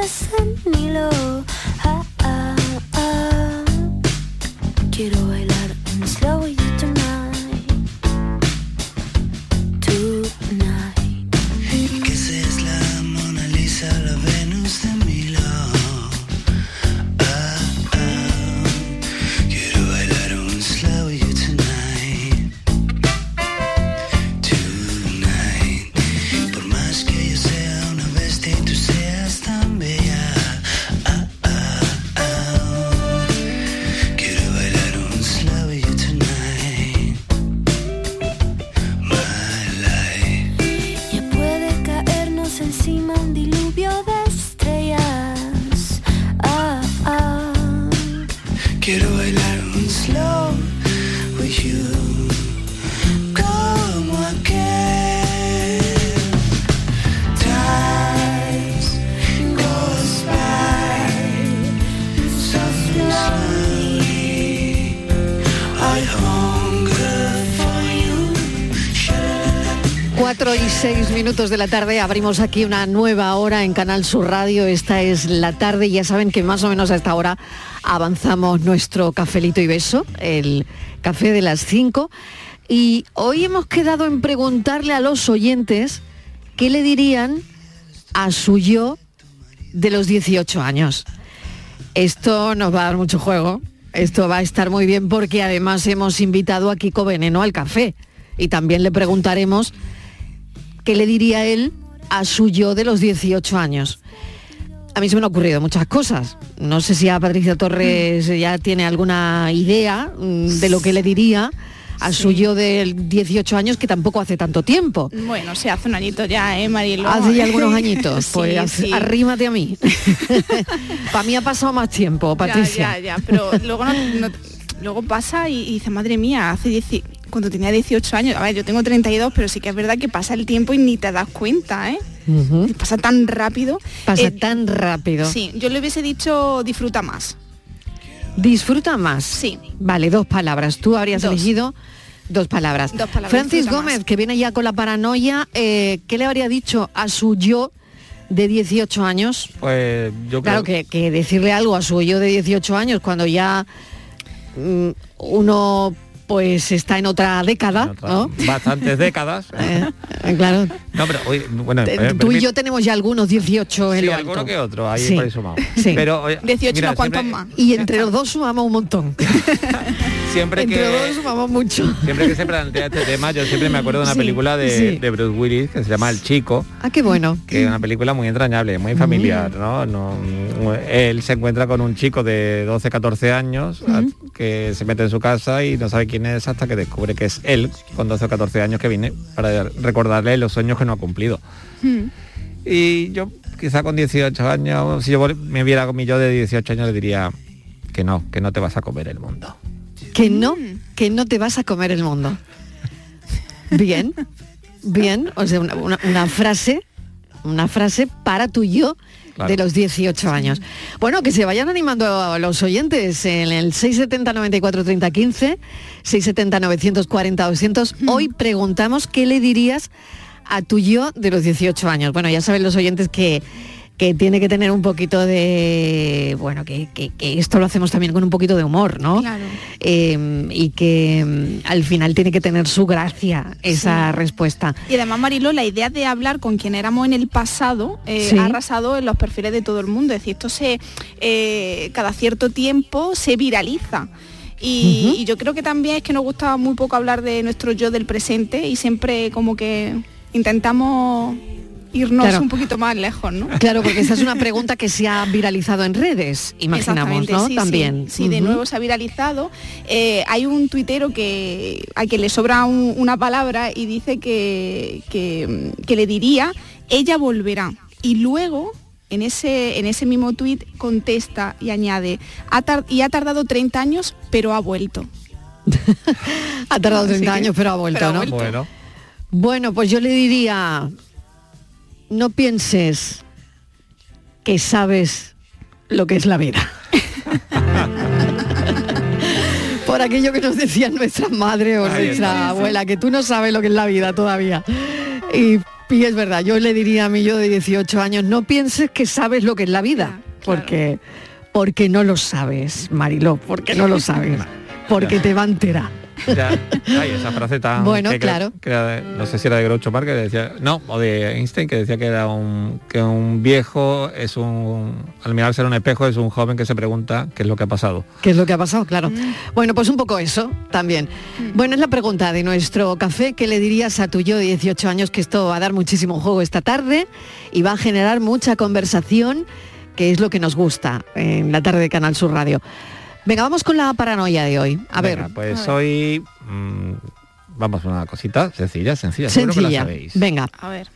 En Nilo, ah, ah, ah. quiero de la tarde abrimos aquí una nueva hora en Canal Sur Radio. Esta es la tarde. Ya saben que más o menos a esta hora avanzamos nuestro cafelito y beso, el café de las 5. Y hoy hemos quedado en preguntarle a los oyentes qué le dirían a su yo de los 18 años. Esto nos va a dar mucho juego. Esto va a estar muy bien porque además hemos invitado a Kiko Veneno al café. Y también le preguntaremos qué le diría él a su yo de los 18 años. A mí se me han ocurrido muchas cosas. No sé si a Patricia Torres ya tiene alguna idea mm, de lo que le diría a su yo de 18 años que tampoco hace tanto tiempo. Bueno, se hace un añito ya, ¿eh, Marilo? Hace ya algunos añitos, Sí, pues sí. arrímate a mí. Para mí ha pasado más tiempo, Patricia. Ya, ya, ya, pero luego, no- no- luego pasa y, y dice, madre mía, hace 10 cuando tenía 18 años, a ver, yo tengo 32, pero sí que es verdad que pasa el tiempo y ni te das cuenta, ¿eh? Pasa tan rápido. Pasa Eh, tan rápido. Sí, yo le hubiese dicho disfruta más. Disfruta más. Sí. Vale, dos palabras. Tú habrías Dos. elegido dos palabras. Dos palabras, Francis Gómez, más. que viene ya con la paranoia, eh, ¿qué le habría dicho a su yo de 18 años? Pues yo Claro creo que, que decirle algo a su yo de 18 años cuando ya mm, uno pues está en otra década, otra- ¿no? bastantes décadas. Eh, eh, claro. No, pero bueno, Te- eh, Tú y yo tenemos ya algunos 18 en sí, lo alguno alto. que otro, ahí Sí. por ahí sumado. Sí. Pero oye, 18 mira, unos cuantos siempre, más. Y entre los dos sumamos un montón. Siempre entre los dos que, sumamos mucho. siempre que se plantea este tema, yo siempre me acuerdo de una película de, Bruce Willis que se llama El Chico, Ah, qué bueno. que es una película muy entrañable, muy familiar, Mm. ¿no? No, Él se encuentra con un chico de 12, 14 años que se mete en su casa y no sabe quién es hasta que descubre que es él con 12 o 14 años que viene para recordarle los sueños que no ha cumplido. Y yo quizá con 18 años, si yo me viera con mi yo de 18 años le diría que no, que no te vas a comer el mundo. Que no, que no te vas a comer el mundo. Bien, bien, o sea, una, una- una frase, una frase para tu yo Claro. de los 18 años. Bueno, que se vayan animando a los oyentes en el 670 94 30 15, 670 940 200. Hoy preguntamos qué le dirías a tu yo de los 18 años. Bueno, ya saben los oyentes que que tiene que tener un poquito de, bueno, que, que- que esto lo hacemos también con un poquito de humor, ¿no? Claro. Eh, y que mm, al final tiene que tener su gracia esa respuesta. Y además, Marilo, la idea de hablar con quien éramos en el pasado eh, Sí. ha arrasado en los perfiles de todo el mundo. Es decir, esto se eh, cada cierto tiempo se viraliza. Y, y yo creo que también es que nos gusta muy poco hablar de nuestro yo del presente y siempre como que intentamos irnos Claro. un poquito más lejos, ¿no? Claro, porque esa es una pregunta que se ha viralizado en redes, imaginamos, ¿no? sí, sí. También. Sí, de nuevo se ha viralizado. Eh, hay un tuitero que a quien le sobra un- una palabra y dice que, que, que le diría, ella volverá. Y luego en ese, en ese mismo tuit contesta y añade, "Ha y ha tardado 30 años, pero ha vuelto. Ha tardado Así 30 que- años, pero ha vuelto, pero ha ¿no? vuelto. Bueno, Bueno, pues yo le diría, no pienses que sabes lo que es la vida. Por aquello que nos decían nuestras madres o Ahí nuestra está. abuela, que tú no sabes lo que es la vida todavía. Y, y es verdad, yo le diría a mi yo de 18 años, no pienses que sabes lo que es la vida, claro. porque, porque no lo sabes, Mariló, porque no lo sabes, porque te va a enterar. Ya, ay, esa frase tan... Bueno, que claro. que era de- no sé si era de Groucho Marx que decía... No, o de Einstein que decía que era un... Que un viejo es un... Al mirarse en un espejo es un joven que se pregunta qué es lo que ha pasado. ¿Qué es lo que ha pasado? Claro. Bueno, pues un poco eso también. Bueno, es la pregunta de nuestro café. ¿Qué le dirías a tu yo de 18 años que esto va a dar muchísimo juego esta tarde y va a generar mucha conversación, que es lo que nos gusta en la tarde de Canal Sur Radio? Venga, vamos con la paranoia de hoy. A Venga, ver, pues hoy... mm, vamos a una cosita sencilla, sencilla. seguro que la sencilla. sabéis. Venga, A ver.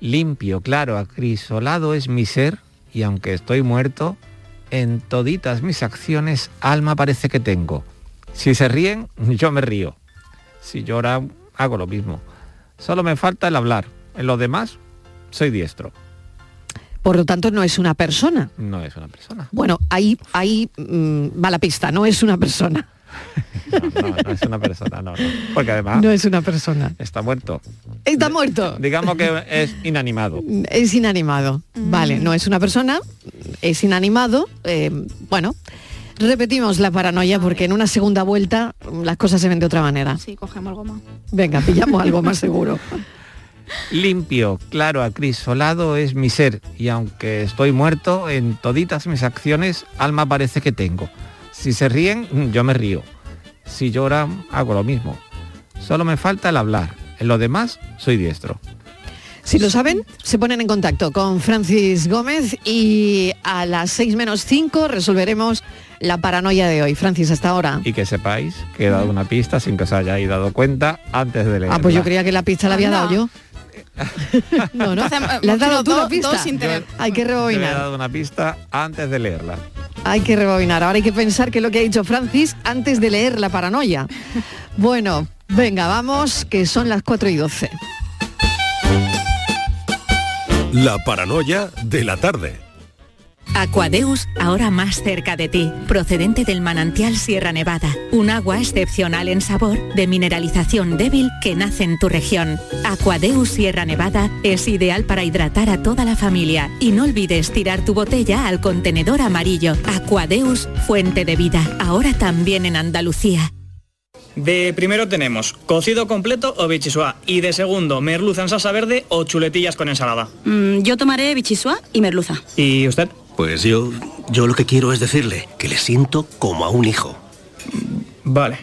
Limpio, claro, acrisolado es mi ser y aunque estoy muerto, en toditas mis acciones alma parece que tengo. Si se ríen, yo me río. Si lloran, hago lo mismo. Solo me falta el hablar. En lo demás, soy diestro. Por lo tanto no es una persona. No es una persona. Bueno, ahí, ahí mm, va la pista, no es una persona. No, no, no es una persona, no, no. Porque además No es una persona. está muerto. Está muerto. Digamos que es inanimado. Es inanimado. Vale, no es una persona, es inanimado. eh, bueno, repetimos la paranoia porque en una segunda vuelta las cosas se ven de otra manera. Sí, cogemos algo más. Venga, pillamos algo más seguro. Limpio, claro, acrisolado es mi ser y aunque estoy muerto, en toditas mis acciones alma parece que tengo. Si se ríen, yo me río. Si lloran, hago lo mismo. Solo me falta el hablar. En lo demás, soy diestro. Si lo saben, se ponen en contacto con Francis Gómez y a las 6 menos 5 resolveremos la paranoia de hoy. Francis, hasta ahora. Y que sepáis que he dado una pista sin que os hayáis dado cuenta antes de leerla. Ah, pues yo creía que la pista la había Anda. dado yo. No, no. ¿Le has dado tú pista? sin tener. Hay que Yo he rebobinar. dado una pista antes de leerla. Hay que rebobinar. Ahora hay que pensar que es lo que ha dicho Francis antes de leer la paranoia. Bueno, venga, vamos, que son las 4 y 12. La paranoia de la tarde. Aquadeus, ahora más cerca de ti, procedente del manantial Sierra Nevada, un agua excepcional en sabor, de mineralización débil que nace en tu región. Aquadeus Sierra Nevada es ideal para hidratar a toda la familia y no olvides tirar tu botella al contenedor amarillo. Aquadeus, fuente de vida, ahora también en Andalucía. De primero tenemos cocido completo o bichisua y de segundo merluza en salsa verde o chuletillas con ensalada. Mm, yo tomaré bichisua y merluza. ¿Y usted? Pues yo, yo lo que quiero es decirle que le siento como a un hijo. Vale.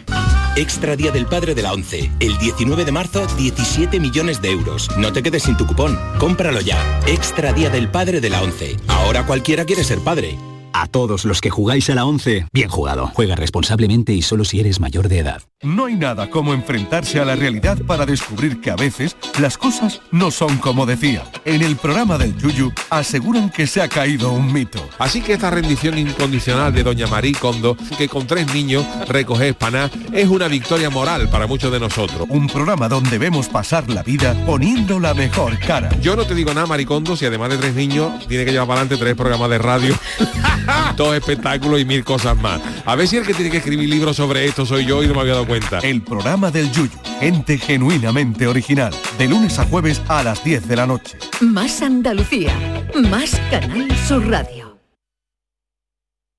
Extra Día del Padre de la ONCE. El 19 de marzo, 17 millones de euros. No te quedes sin tu cupón. Cómpralo ya. Extra Día del Padre de la ONCE. Ahora cualquiera quiere ser padre. A todos los que jugáis a la 11, bien jugado. Juega responsablemente y solo si eres mayor de edad. No hay nada como enfrentarse a la realidad para descubrir que a veces las cosas no son como decía. En el programa del Yuyu aseguran que se ha caído un mito. Así que esta rendición incondicional de doña Marí Kondo, que con tres niños recoge espaná, es una victoria moral para muchos de nosotros. Un programa donde vemos pasar la vida poniendo la mejor cara. Yo no te digo nada, Maricondo, si además de tres niños tiene que llevar para adelante tres programas de radio, dos espectáculos y mil cosas más. A ver si el que tiene que escribir libros sobre esto soy yo y no me había dado cuenta. El programa del Yuyu, gente genuinamente original, de lunes a jueves a las 10 de la noche. Más Andalucía, más Canal Sur Radio.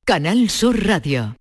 Canal Sur Radio.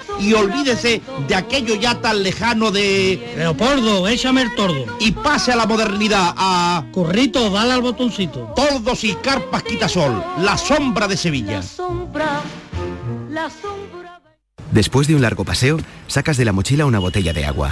y olvídese de aquello ya tan lejano de... Leopoldo, échame el tordo. Y pase a la modernidad, a... Corrito, dale al botoncito. Tordos y carpas quitasol, la sombra de Sevilla. Después de un largo paseo, sacas de la mochila una botella de agua.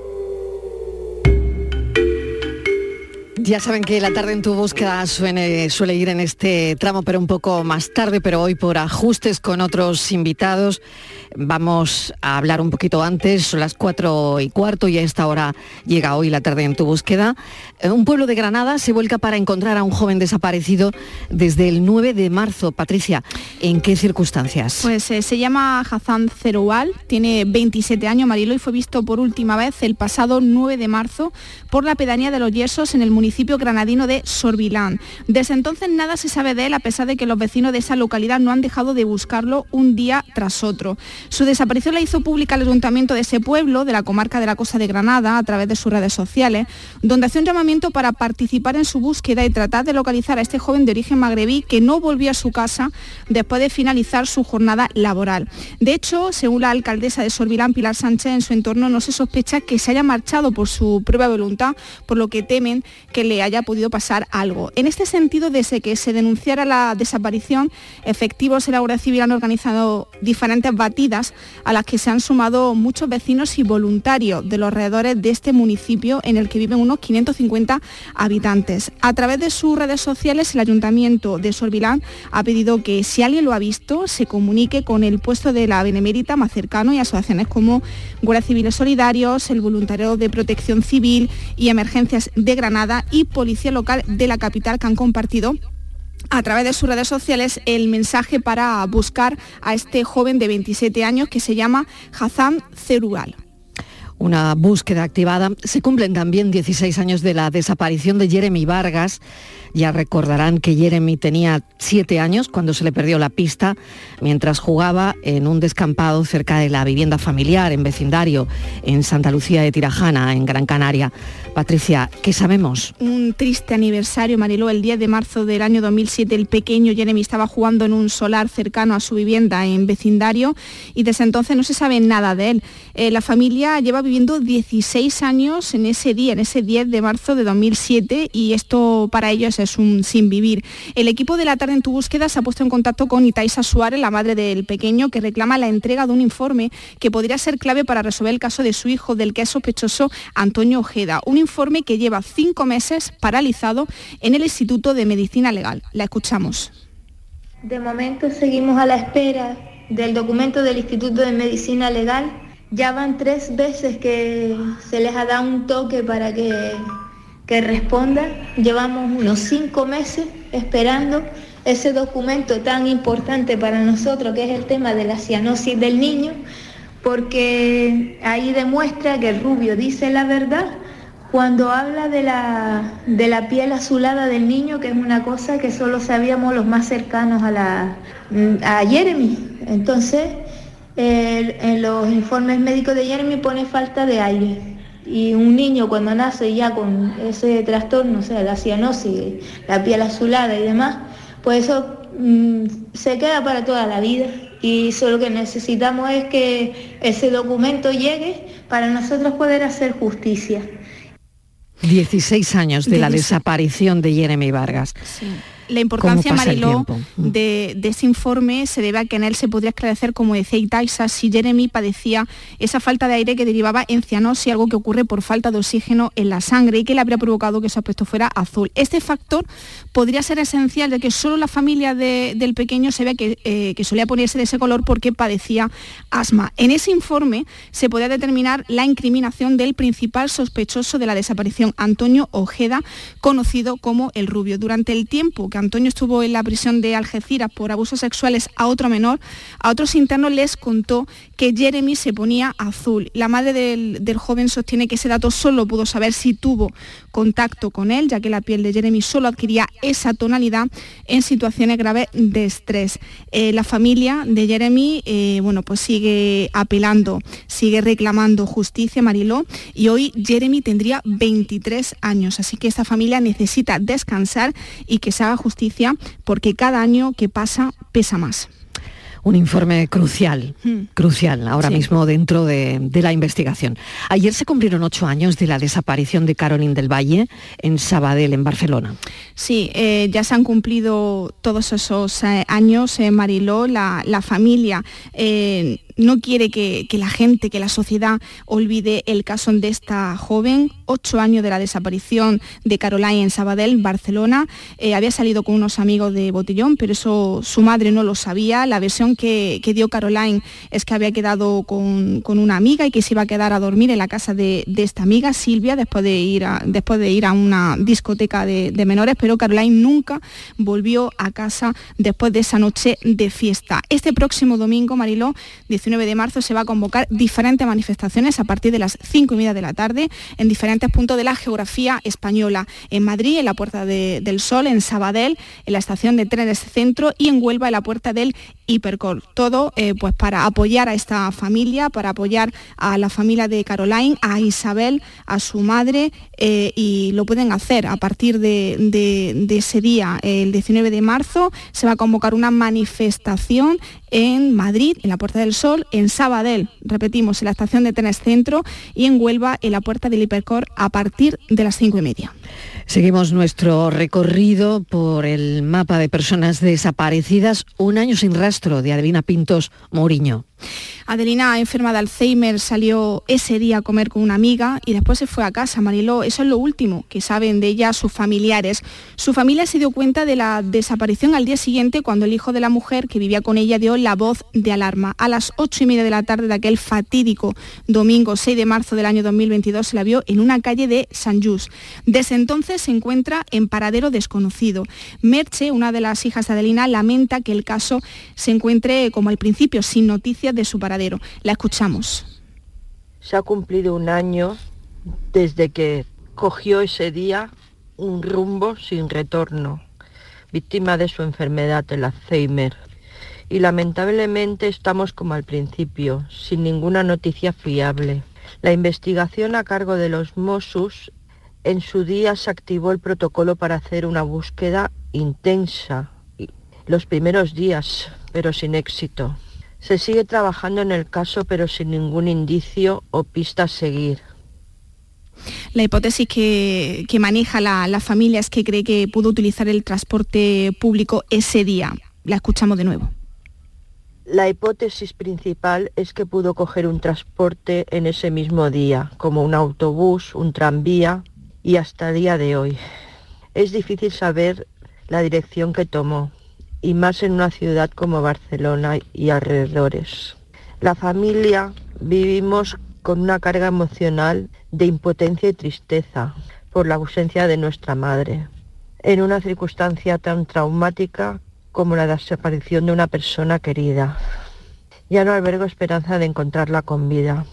Ya saben que la tarde en tu búsqueda suele ir en este tramo, pero un poco más tarde, pero hoy por ajustes con otros invitados. Vamos a hablar un poquito antes, son las cuatro y cuarto y a esta hora llega hoy la tarde en tu búsqueda. Eh, Un pueblo de Granada se vuelca para encontrar a un joven desaparecido desde el 9 de marzo. Patricia, ¿en qué circunstancias? Pues eh, se llama Hassan Zeroual, tiene 27 años, Marilo, y fue visto por última vez el pasado 9 de marzo por la pedanía de los Yesos en el municipio granadino de Sorbilán. Desde entonces nada se sabe de él, a pesar de que los vecinos de esa localidad no han dejado de buscarlo un día tras otro. Su desaparición la hizo pública el ayuntamiento de ese pueblo, de la comarca de la Costa de Granada, a través de sus redes sociales, donde hace un llamamiento para participar en su búsqueda y tratar de localizar a este joven de origen magrebí que no volvió a su casa después de finalizar su jornada laboral. De hecho, según la alcaldesa de Sorbilán, Pilar Sánchez, en su entorno no se sospecha que se haya marchado por su propia voluntad, por lo que temen que le haya podido pasar algo. En este sentido, desde que se denunciara la desaparición, efectivos de la Guardia Civil han organizado diferentes batidas a las que se han sumado muchos vecinos y voluntarios de los alrededores de este municipio en el que viven unos 550 habitantes. A través de sus redes sociales, el Ayuntamiento de Sorbilán ha pedido que si alguien lo ha visto, se comunique con el puesto de la Benemérita más cercano y asociaciones como Guardia Civiles Solidarios, el Voluntariado de Protección Civil y Emergencias de Granada y Policía Local de la capital que han compartido a través de sus redes sociales el mensaje para buscar a este joven de 27 años que se llama Hassan Cerugal. Una búsqueda activada. Se cumplen también 16 años de la desaparición de Jeremy Vargas. Ya recordarán que Jeremy tenía 7 años cuando se le perdió la pista mientras jugaba en un descampado cerca de la vivienda familiar en vecindario en Santa Lucía de Tirajana, en Gran Canaria. Patricia, ¿qué sabemos? Un triste aniversario, Mariló, el 10 de marzo del año 2007 el pequeño Jeremy estaba jugando en un solar cercano a su vivienda en vecindario y desde entonces no se sabe nada de él. Eh, la familia lleva viviendo 16 años en ese día, en ese 10 de marzo de 2007 y esto para ellos es un sin vivir. El equipo de la tarde en tu búsqueda se ha puesto en contacto con Itaisa Suárez, la madre del pequeño, que reclama la entrega de un informe que podría ser clave para resolver el caso de su hijo, del que es sospechoso Antonio Ojeda. Un informe que lleva cinco meses paralizado en el Instituto de Medicina Legal. La escuchamos. De momento seguimos a la espera del documento del Instituto de Medicina Legal. Ya van tres veces que se les ha dado un toque para que, que respondan. Llevamos unos cinco meses esperando ese documento tan importante para nosotros, que es el tema de la cianosis del niño, porque ahí demuestra que el rubio dice la verdad cuando habla de la, de la piel azulada del niño, que es una cosa que solo sabíamos los más cercanos a, la, a Jeremy. Entonces, en los informes médicos de Jeremy pone falta de aire. Y un niño cuando nace ya con ese trastorno, o sea, la cianosis, la piel azulada y demás, pues eso mm, se queda para toda la vida. Y solo que necesitamos es que ese documento llegue para nosotros poder hacer justicia. 16 años de la 16. desaparición de Jeremy Vargas. La importancia, ¿Cómo pasa el Mariló, tiempo? de, de ese informe se debe a que en él se podría esclarecer, como decía Itaisa, si Jeremy padecía esa falta de aire que derivaba en cianosis, algo que ocurre por falta de oxígeno en la sangre y que le habría provocado que su aspecto fuera azul. Este factor podría ser esencial, ya que solo la familia de- del pequeño se ve que, eh, que solía ponerse de ese color porque padecía asma. En ese informe se podía determinar la incriminación del principal sospechoso de la desaparición, Antonio Ojeda, conocido como el Rubio. Durante el tiempo que Antonio estuvo en la prisión de Algeciras por abusos sexuales a otro menor, a otros internos les contó que Jeremy se ponía azul. La madre del, joven sostiene que ese dato solo pudo saber si tuvo contacto con él, ya que la piel de Jeremy solo adquiría esa tonalidad en situaciones graves de estrés. Eh, la familia de Jeremy, eh, bueno, pues sigue apelando, sigue reclamando justicia, Mariló, y hoy Jeremy tendría 23 años, así que esta familia necesita descansar y que se haga justicia porque cada año que pasa pesa más. Un informe crucial, Hmm. crucial ahora Sí. mismo dentro de, de la investigación. Ayer se cumplieron ocho años de la desaparición de Carolyn del Valle en Sabadell, en Barcelona. Sí, eh, ya se han cumplido todos esos eh, años, eh, Mariló, la, la familia eh, no quiere que, que la gente, que la sociedad olvide el caso de esta joven, ocho años de la desaparición de Caroline en Sabadell, Barcelona. Eh, había salido con unos amigos de Botellón, pero eso su madre no lo sabía. La versión que, que dio Caroline es que había quedado con, con una amiga y que se iba a quedar a dormir en la casa de, de esta amiga, Silvia, después de ir a, después de ir a una discoteca de, de menores, pero Caroline nunca volvió a casa después de esa noche de fiesta. Este próximo domingo, Mariló, 19 de marzo, se va a convocar diferentes manifestaciones a partir de las 5 y media de la tarde en diferentes puntos de la geografía española. En Madrid, en la Puerta de- del Sol, en Sabadell, en la estación de trenes Centro y en Huelva, en la Puerta del Hipercor. Todo eh, pues para apoyar a esta familia, para apoyar a la familia de Caroline, a Isabel, a su madre eh, y lo pueden hacer a partir de ese día, el 19 de marzo, se va a convocar una manifestación en Madrid, en la Puerta del Sol, en Sabadell, repetimos, en la estación de trenes Centro y en Huelva, en la Puerta del Hipercor, a partir de las 5 y media. Seguimos nuestro recorrido por el mapa de personas desaparecidas, un año sin rastro de Adelina Pintos Mourinho. Adelina, enferma de Alzheimer, salió ese día a comer con una amiga y después se fue a casa, Mariló. Eso es lo último que saben de ella sus familiares. Su familia se dio cuenta de la desaparición al día siguiente cuando el hijo de la mujer que vivía con ella dio la voz de alarma. A las ocho y media de la tarde de aquel fatídico domingo 6 de marzo del año 2022 se la vio en una calle de San Just. Desde entonces se encuentra en paradero desconocido. Merche, una de las hijas de Adelina, lamenta que el caso se encuentre como al principio sin noticias de su paradero. La escuchamos. Se ha cumplido un año desde que cogió ese día un rumbo sin retorno, víctima de su enfermedad, el Alzheimer. Y lamentablemente estamos como al principio, sin ninguna noticia fiable. La investigación a cargo de los Mossos en su día se activó el protocolo para hacer una búsqueda intensa, los primeros días, pero sin éxito. Se sigue trabajando en el caso, pero sin ningún indicio o pista a seguir. La hipótesis que, que maneja la, la familia es que cree que pudo utilizar el transporte público ese día. La escuchamos de nuevo. La hipótesis principal es que pudo coger un transporte en ese mismo día, como un autobús, un tranvía y hasta el día de hoy. Es difícil saber la dirección que tomó, y más en una ciudad como Barcelona y alrededores. La familia vivimos con una carga emocional de impotencia y tristeza por la ausencia de nuestra madre, en una circunstancia tan traumática como la desaparición de una persona querida. Ya no albergo esperanza de encontrarla con vida,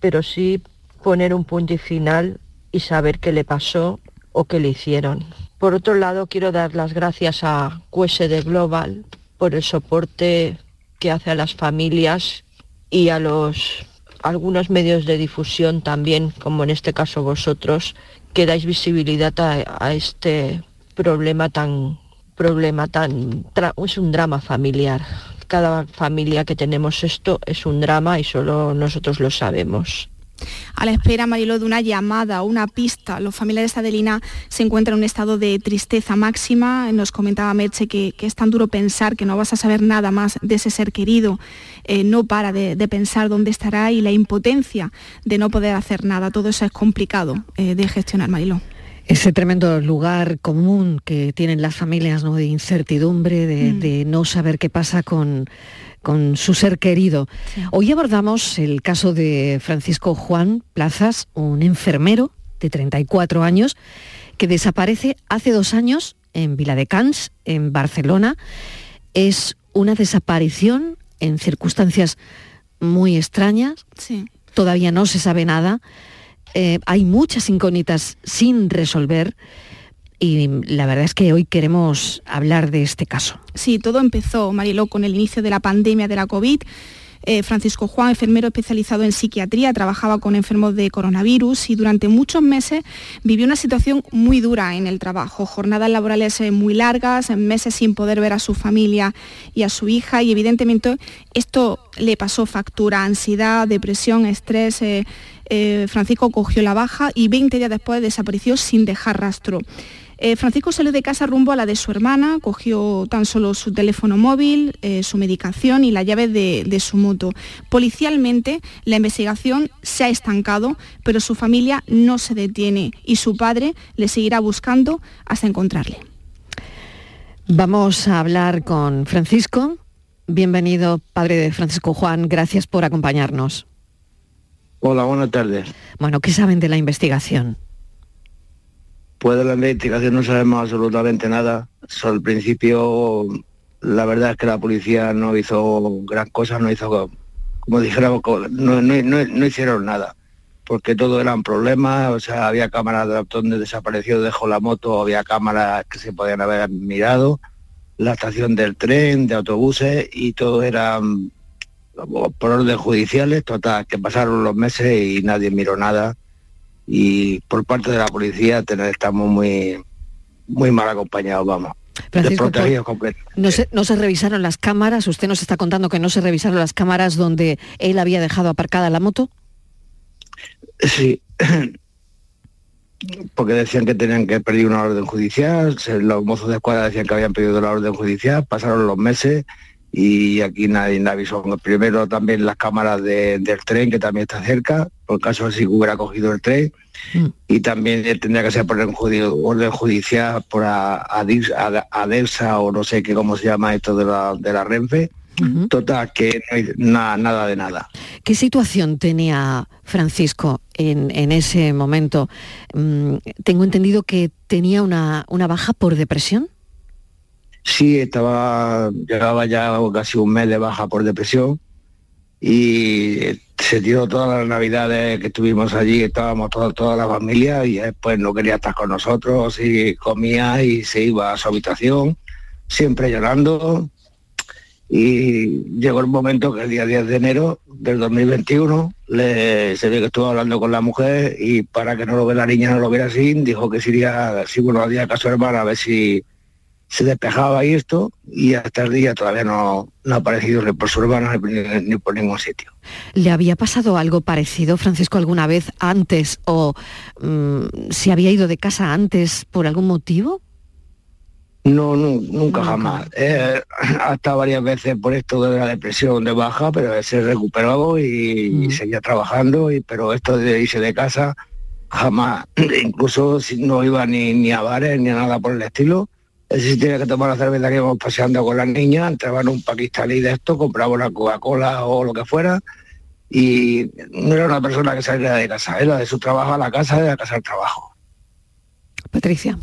pero sí poner un punto y final y saber qué le pasó o qué le hicieron. Por otro lado, quiero dar las gracias a QSD Global por el soporte que hace a las familias y a los algunos medios de difusión también, como en este caso vosotros, que dais visibilidad a, a este problema tan problema tan es un drama familiar. Cada familia que tenemos esto es un drama y solo nosotros lo sabemos. A la espera, Mariló, de una llamada, una pista. Los familiares de Adelina se encuentran en un estado de tristeza máxima. Nos comentaba Merche que, es tan duro pensar que no vas a saber nada más de ese ser querido. Eh, no para de, pensar dónde estará y la impotencia de no poder hacer nada. Todo eso es complicado eh, de gestionar, Mariló. Ese tremendo lugar común que tienen las familias ¿no? de incertidumbre, de, mm. de no saber qué pasa con con su ser querido. Hoy abordamos el caso de Francisco Juan Plazas, un enfermero de 34 años que desaparece hace dos años en Viladecans, en Barcelona. Es una desaparición en circunstancias muy extrañas. Todavía no se sabe nada. Eh, hay muchas incógnitas sin resolver y la verdad es que hoy queremos hablar de este caso. Sí, todo empezó, Mariló, con el inicio de la pandemia de la COVID. Eh, Francisco Juan, enfermero especializado en psiquiatría, trabajaba con enfermos de coronavirus y durante muchos meses vivió una situación muy dura en el trabajo, jornadas laborales eh, muy largas, meses sin poder ver a su familia y a su hija y evidentemente esto le pasó factura, ansiedad, depresión, estrés. Eh, Francisco cogió la baja y 20 días después desapareció sin dejar rastro. Eh, Francisco salió de casa rumbo a la de su hermana, cogió tan solo su teléfono móvil, eh, su medicación y la llave de, de, su moto. Policialmente, la investigación se ha estancado, pero su familia no se detiene y su padre le seguirá buscando hasta encontrarle. Vamos a hablar con Francisco. Bienvenido, padre de Francisco Juan. Gracias por acompañarnos. Hola, buenas tardes. Bueno, ¿qué saben de la investigación? Pues de la investigación no sabemos absolutamente nada. al principio, la verdad es que la policía no hizo gran cosa, no hizo, como dijéramos, no, hicieron nada, porque todo eran problemas, o sea, había cámaras de donde desapareció, dejó la moto, había cámaras que se podían haber mirado, la estación del tren, de autobuses, y todo eran por orden judiciales, total, que pasaron los meses y nadie miró nada y por parte de la policía estamos muy, muy mal acompañados, vamos. desprotegidos completamente. No se, no se revisaron las cámaras, usted nos está contando que no se revisaron las cámaras donde él había dejado aparcada la moto. Sí, porque decían que tenían que pedir una orden judicial, los mozos de escuadra decían que habían pedido la orden judicial, pasaron los meses y aquí nadie, avisó. Primero también las cámaras del tren, que también está cerca, por caso si hubiera cogido el tren, mm. y también tendría que ser por orden judicial por ADESA o no sé qué cómo se llama esto de la, de la Renfe. Total, que no hay nada de nada. ¿Qué situación tenía Francisco en, ese momento? Mm, tengo entendido que tenía una, una baja por depresión. Sí, estaba, llegaba ya casi un mes de baja por depresión y se tiró todas las navidades que estuvimos allí, estábamos toda, toda la familia y después no quería estar con nosotros y comía y se iba a su habitación, siempre llorando. Y llegó el momento que el día 10 de enero del 2021 le, se ve que estuvo hablando con la mujer y para que no lo vea la niña, no lo viera así, dijo que si iría, si bueno, día caso hermana a ver si se despejaba esto y hasta el día todavía no, ha aparecido ni por su hermano ni, por ningún sitio. ¿Le había pasado algo parecido, Francisco, alguna vez antes o mm, se había ido de casa antes por algún motivo? No, nunca, jamás. Eh, hasta varias veces por esto de la depresión de baja, pero se recuperó y, mm. seguía trabajando, y, pero esto de irse de casa jamás, incluso si no iba ni, ni a bares ni a nada por el estilo, si tenía que tomar la cerveza que íbamos paseando con las niñas, entraban un pakistaní de esto, compraba una Coca-Cola o lo que fuera, y no era una persona que saliera de casa, era de su trabajo a la casa, de la casa al trabajo. Patricia.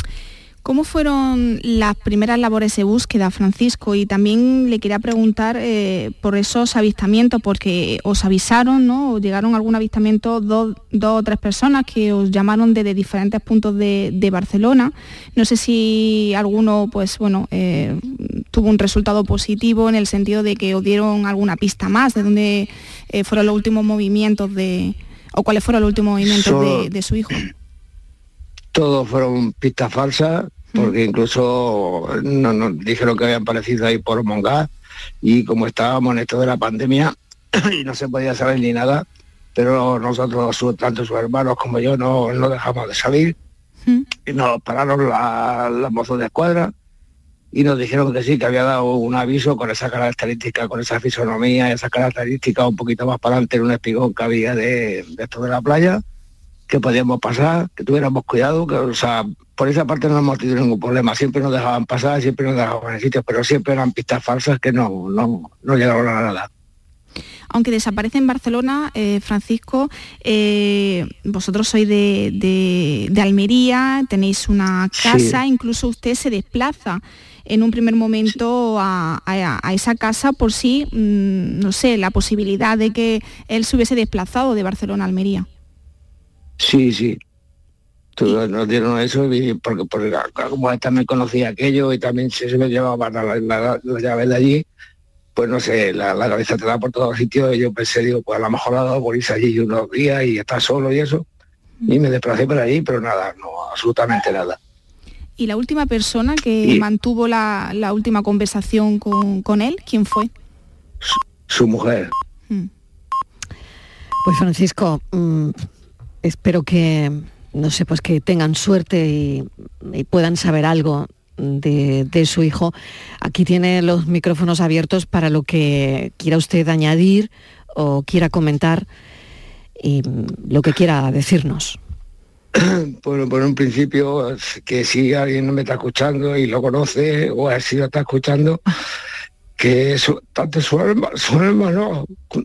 ¿Cómo fueron las primeras labores de búsqueda, Francisco? Y también le quería preguntar eh, por esos avistamientos, porque os avisaron, ¿no? llegaron algún avistamiento dos, o tres personas que os llamaron desde diferentes puntos de, Barcelona. No sé si alguno, pues bueno, eh, tuvo un resultado positivo en el sentido de que os dieron alguna pista más de dónde eh, fueron los últimos movimientos de, o cuáles fueron los últimos movimientos de, de su hijo. Todos fueron pistas falsas porque incluso nos, dijeron que habían aparecido ahí por Mongas y como estábamos en esto de la pandemia y no se podía saber ni nada, pero nosotros, su- tanto sus hermanos como yo, no, no dejamos de salir. Y nos pararon la- los mozos de escuadra y nos dijeron que sí, que había dado un aviso con esa característica, con esa fisonomía, esa característica un poquito más para adelante en un espigón que había de, de esto de la playa, que podíamos pasar, que tuviéramos cuidado, que o sea, por esa parte no hemos tenido ningún problema, siempre nos dejaban pasar, siempre nos dejaban en sitios, pero siempre eran pistas falsas que no, no, no llegaron a nada. Aunque desaparece en Barcelona, eh, Francisco, eh, vosotros sois de, de- de Almería, tenéis una casa, incluso usted se desplaza en un primer momento a, a- a esa casa por si, mm, no sé, la posibilidad de que él se hubiese desplazado de Barcelona a Almería. Sí, sí. Tú- nos dieron eso y porque, porque como él también conocía aquello y también se, me llevaba la, la, la llave de allí, pues no sé, la, la cabeza te da por todos sitios y yo pensé, digo, pues a lo mejor ha dado por irse allí unos días y estar solo y eso. Y me desplacé por allí, pero nada, no, absolutamente nada. Y la última persona que Y- mantuvo la, la última conversación con, con él, ¿quién fue? Su mujer. Pues Francisco, mm, espero que, no sé, pues que tengan suerte y, y puedan saber algo de, de su hijo. Aquí tiene los micrófonos abiertos para lo que quiera usted añadir o quiera comentar y lo que quiera decirnos. Bueno, por un principio, que si alguien no me está escuchando y lo conoce, o si lo está escuchando, que su- tanto su, herma- su co-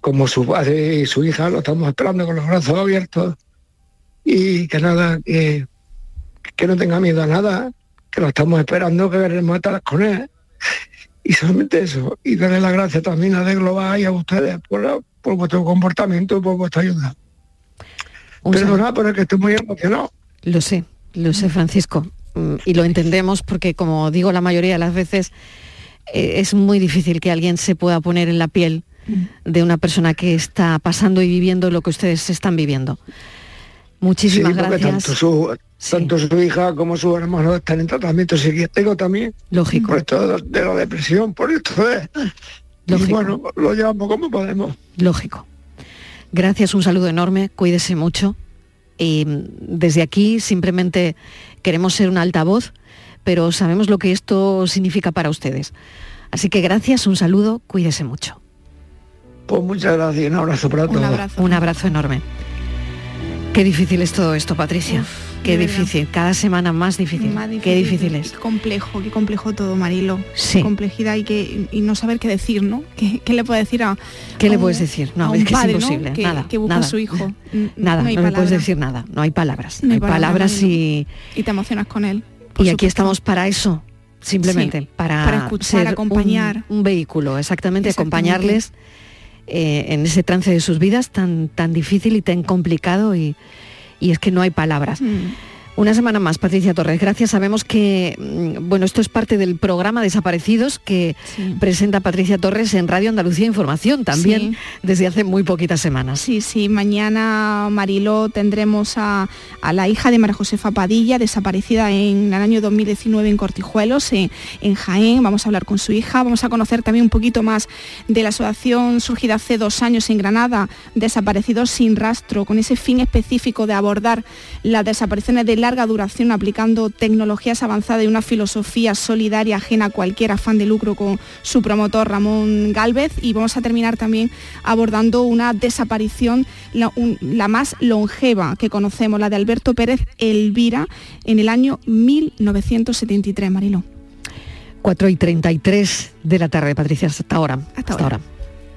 como su padre y su hija lo estamos esperando con los brazos abiertos y que nada, que, que no tenga miedo a nada, que lo estamos esperando, que queremos estar con él. Y solamente eso, y darle las gracias también a De Global y a ustedes por, por vuestro comportamiento y por vuestra ayuda. Perdona, pero es que estoy muy emocionado. Lo sé, lo sé, Francisco. Mm, Y lo entendemos porque, como digo, la mayoría de las veces eh, es muy difícil que alguien se pueda poner en la piel de una persona que está pasando y viviendo lo que ustedes están viviendo. Muchísimas Sí, gracias. Tanto su, tanto su hija como su hermano están en tratamiento psiquiátrico también. Lógico. Por esto de, la depresión, por esto de... Y bueno, lo llevamos como podemos. Lógico. Gracias, un saludo enorme, cuídese mucho. Y mm, desde aquí simplemente queremos ser un altavoz, pero sabemos lo que esto significa para ustedes. Así que gracias, un saludo, cuídese mucho. Pues muchas gracias y un abrazo para todos. Un abrazo enorme. Qué difícil es todo esto, Patricia. Qué verdad. difícil, cada semana más difícil. Más Qué difícil es. Qué complejo, qué complejo todo, Marilo. Sí. Qué complejidad y, que, y no saber qué decir, ¿no? ¿Qué, qué le puede decir a ¿Qué a le un- puedes decir? a No, un es que padre, es ¿no? imposible. Que, nada, que busca nada. a su hijo. Nada, no no le puedes decir nada, no hay palabras. No No hay hay palabras, y, Y te emocionas con él. y aquí estamos para eso, simplemente, Sí, para, para escuchar, ser acompañar. Un, un vehículo, exactamente, Exactamente. acompañarles eh, en ese trance de sus vidas tan, tan difícil y tan complicado y, y es que no hay palabras. Mm. Una semana más, Patricia Torres. Gracias. Sabemos que, mm, bueno, esto es parte del programa Desaparecidos que presenta Patricia Torres en Radio Andalucía Información, también Sí. desde hace muy poquitas semanas. Sí, sí, mañana Mariló tendremos a, a la hija de María Josefa Padilla, desaparecida en el año 2019 en Cortijuelos, en, en Jaén. Vamos a hablar con su hija, vamos a conocer también un poquito más de la asociación surgida hace dos años en Granada, Desaparecidos sin rastro, con ese fin específico de abordar las desapariciones de larga duración aplicando tecnologías avanzadas y una filosofía solidaria ajena a cualquier afán de lucro con su promotor Ramón Galvez y vamos a terminar también abordando una desaparición la, un- la más longeva que conocemos, la de Alberto Pérez Elvira en el año 1973, Marilo. 4 y 33 de la tarde, Patricia, hasta ahora. Hasta, ahora.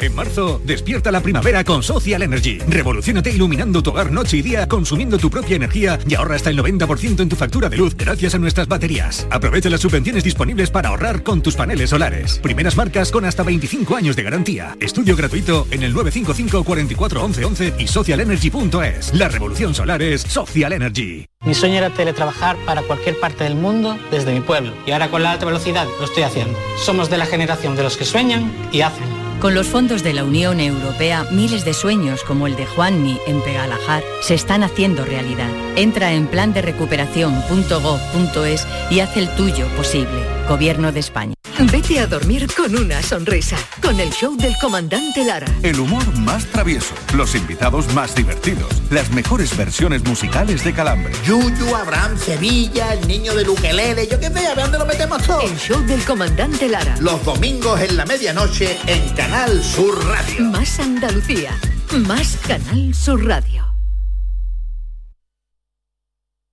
En marzo, despierta la primavera con Social Energy. Revolucionate iluminando tu hogar noche y día, consumiendo tu propia energía y ahorra hasta el 90% en tu factura de luz gracias a nuestras baterías. Aprovecha las subvenciones disponibles para ahorrar con tus paneles solares. Primeras marcas con hasta 25 años de garantía. Estudio gratuito en el 955 44 11 11 y socialenergy.es. La revolución solar es Social Energy. Mi sueño era teletrabajar para cualquier parte del mundo desde mi pueblo y ahora con la alta velocidad lo estoy haciendo. Somos de la generación de los que sueñan y hacen. Con los fondos de la Unión Europea, miles de sueños como el de Juanmi en Pegalajar se están haciendo realidad. Entra en plan de recuperación.gov.es y haz el tuyo posible. Gobierno de España. Vete a dormir con una sonrisa, con el show del comandante Lara. El humor más travieso, los invitados más divertidos, las mejores versiones musicales de Calambre. Yuyu, Abraham, Sevilla, el niño de Luquelele, yo qué sé, a ver dónde lo metemos todo. El show del comandante Lara. Los domingos en la medianoche en Canal Sur Radio. Más Andalucía, más Canal Sur Radio.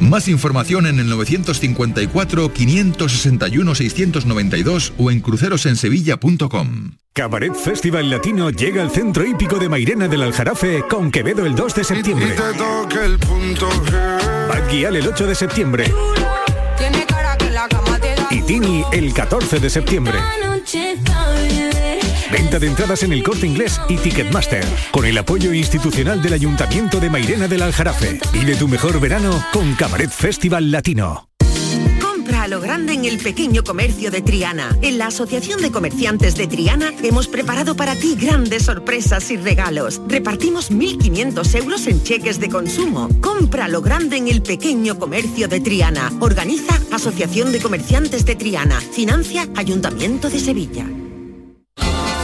Más información en el 954-561-692 o en crucerosensevilla.com. Cabaret Festival Latino llega al centro hípico de Mairena del Aljarafe con Quevedo el 2 de septiembre. Bad Gyal el 8 de septiembre. Y Tini el 14 de septiembre. Venta de entradas en el corte inglés y Ticketmaster, con el apoyo institucional del Ayuntamiento de Mairena del Aljarafe. Y de tu mejor verano con Cabaret Festival Latino. Compra a lo grande en el pequeño comercio de Triana. En la Asociación de Comerciantes de Triana hemos preparado para ti grandes sorpresas y regalos. Repartimos 1.500 euros en cheques de consumo. Compra lo grande en el pequeño comercio de Triana. Organiza Asociación de Comerciantes de Triana. Financia Ayuntamiento de Sevilla.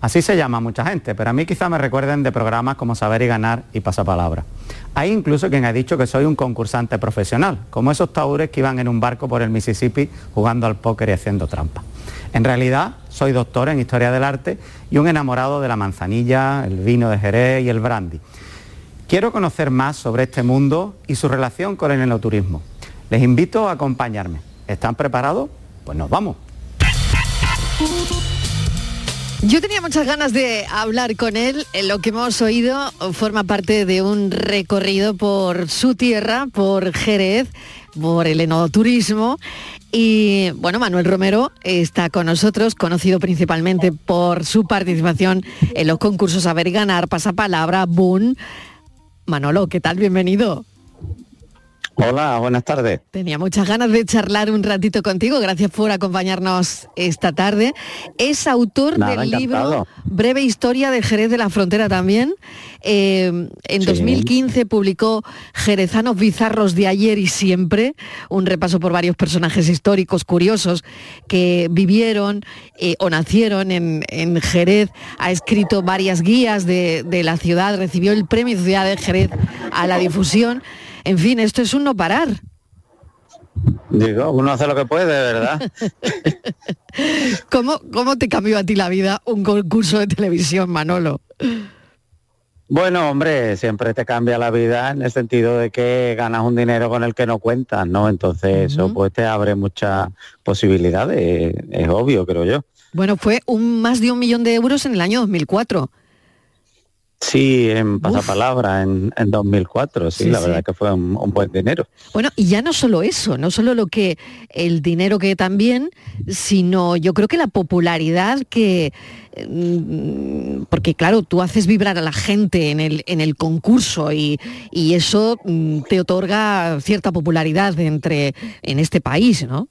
Así se llama mucha gente, pero a mí quizá me recuerden de programas como Saber y Ganar y Pasapalabra. Hay incluso quien ha dicho que soy un concursante profesional, como esos taúres que iban en un barco por el Mississippi jugando al póker y haciendo trampa. En realidad, soy doctor en Historia del Arte y un enamorado de la manzanilla, el vino de Jerez y el brandy. Quiero conocer más sobre este mundo y su relación con el enoturismo. Les invito a acompañarme. ¿Están preparados? Pues nos vamos. Yo tenía muchas ganas de hablar con él. Eh, Lo que hemos oído forma parte de un recorrido por su tierra, por Jerez, por el enoturismo. Y bueno, Manuel Romero está con nosotros, conocido principalmente por su participación en los concursos Saber Ganar, Pasapalabra, Boon. Manolo, ¿qué tal? Bienvenido. Hola, buenas tardes. Tenía muchas ganas de charlar un ratito contigo. Gracias por acompañarnos esta tarde. Es autor Nada, del encantado. libro Breve Historia de Jerez de la Frontera también. Eh, en Sí. 2015 publicó Jerezanos Bizarros de ayer y siempre, un repaso por varios personajes históricos curiosos que vivieron eh, o nacieron en, en Jerez. Ha escrito varias guías de, de la ciudad, recibió el premio Ciudad de Jerez a la difusión. En fin, esto es un no parar. Digo, uno hace lo que puede, ¿verdad? ¿Cómo, ¿Cómo te cambió a ti la vida un concurso de televisión, Manolo? Bueno, hombre, siempre te cambia la vida en el sentido de que ganas un dinero con el que no cuentas, ¿no? Entonces eso pues te abre muchas posibilidades, es obvio, creo yo. Bueno, fue un más de un millón de euros en el año 2004. Sí, en pasapalabra, en, en 2004, sí, Sí, la sí. verdad que fue un, un buen dinero. Bueno, y ya no solo eso, no solo lo que el dinero que también, sino yo creo que la popularidad que mm, porque claro, tú haces vibrar a la gente en el, en el concurso y, y eso mm, te otorga cierta popularidad entre en este país, ¿no?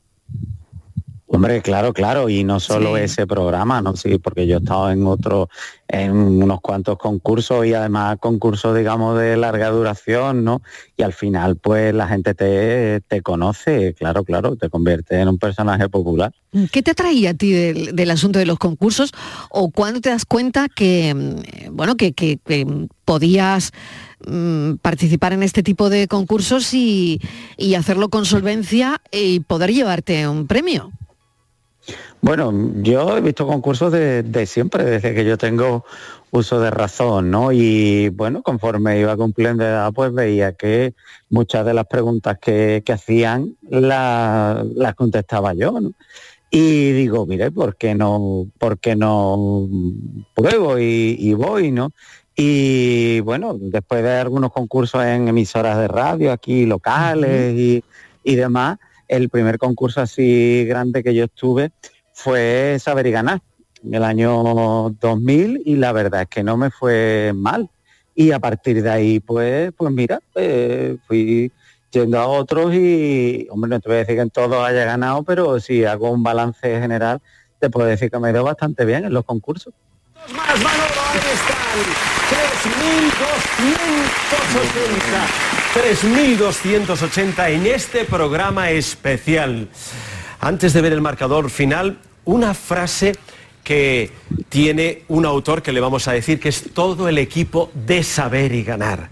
Hombre, claro, claro, y no solo ese programa, ¿no? Sí, porque yo he estado en otro, en unos cuantos concursos y además concursos, digamos, de larga duración, ¿no? Y al final, pues la gente te, te conoce, claro, claro, te convierte en un personaje popular. ¿Qué te atraía a ti del, del asunto de los concursos o cuándo te das cuenta que, mm, bueno, que, que- que podías mm, participar en este tipo de concursos y, y hacerlo con solvencia y poder llevarte un premio? Bueno, yo he visto concursos de, de siempre, desde que yo tengo uso de razón, ¿no? Y bueno, conforme iba cumpliendo edad, pues veía que muchas de las preguntas que, que hacían la- las contestaba yo, ¿no? Y digo, mire, ¿por qué no, por qué no pruebo y, y voy, ¿no? Y bueno, después de algunos concursos en emisoras de radio aquí locales y, y demás, el primer concurso así grande que yo estuve fue Saber y Ganar en el año 2000 y la verdad es que no me fue mal. Y a partir de ahí, pues, pues mira, eh, fui yendo a otros y, hombre, no te voy a decir que en todos haya ganado, pero si hago un balance general, te puedo decir que me he ido bastante bien en los concursos. Más Manolo, ahí están. 3.280. 3.280 en este programa especial. Antes de ver el marcador final, una frase que tiene un autor que le vamos a decir que es todo el equipo de saber y ganar.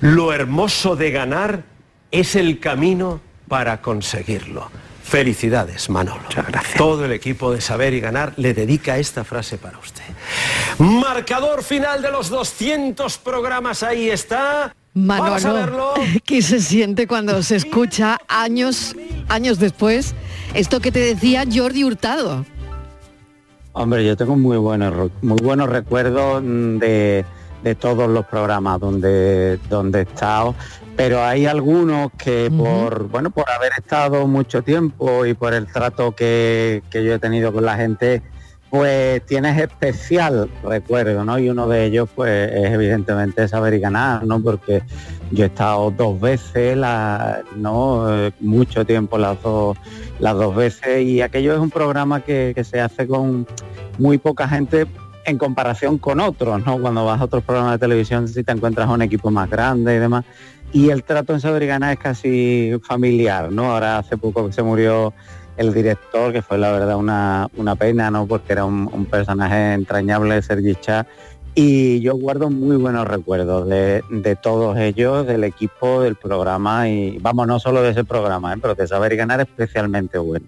Lo hermoso de ganar es el camino para conseguirlo. Felicidades, Manolo. gracias. Todo el equipo de Saber y Ganar le dedica esta frase para usted. Marcador final de los 200 programas, ahí está. Vamos a verlo. Manolo, ¿qué se siente cuando se escucha años, años después esto que te decía Jordi Hurtado? Hombre, yo tengo muy buenos, muy buenos recuerdos mm, de, de todos los programas donde, donde he estado, pero hay algunos que por, bueno, por haber estado mucho tiempo y por el trato que, que yo he tenido con la gente, pues tienes especial recuerdo, ¿no? Y uno de ellos, pues, es evidentemente saber y ganar, ¿no? Porque yo he estado dos veces, ¿no? Eh, Mucho tiempo las dos, las dos veces y aquello es un programa que, que se hace con muy poca gente en comparación con otros, ¿no? Cuando vas a otros programas de televisión si te encuentras a un equipo más grande y demás. Y el trato en Saber y Ganar es casi familiar, ¿no? Ahora hace poco que se murió el director, que fue la verdad una, una pena, ¿no? Porque era un, personaje entrañable, Sergi Chá, y yo guardo muy buenos recuerdos de, de todos ellos, del equipo, del programa, y vamos, no solo de ese programa, ¿eh? pero de Saber y Ganar especialmente bueno.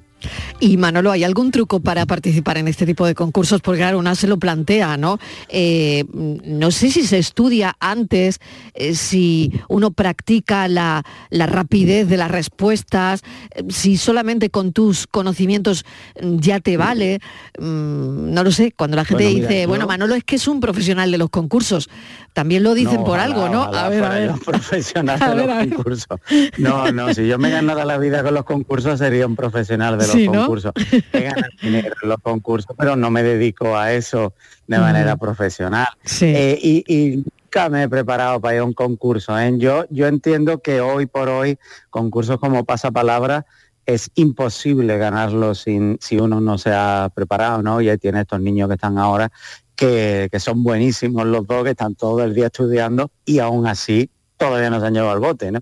Y Manolo, ¿hay algún truco para participar en este tipo de concursos? Porque claro, una se lo plantea, ¿no? Eh, no sé si se estudia antes, eh, si uno practica la, la rapidez de las respuestas, eh, si solamente con tus conocimientos mm, ya te vale. Mm, no lo sé, cuando la gente Bueno, mira, dice, yo- bueno, Manolo es que es un profesional de los concursos. También lo dicen No, por ojalá, algo, ¿no? ojalá a ver, a ver. profesional de los concursos. No, no, si yo me ganara la vida con los concursos sería un profesional de los Sí, ¿no? concursos. He ganado dinero en los concursos, pero no me dedico a eso de manera Mm. profesional. Sí. Eh, y, y nunca me he preparado para ir a un concurso. ¿eh? Yo, yo entiendo que hoy por hoy concursos como Pasapalabra es imposible ganarlo sin, si uno no se ha preparado, ¿no? Y ahí tiene estos niños que están ahora que, que son buenísimos los dos, que están todo el día estudiando y aún así todavía no se han llevado al bote, ¿no?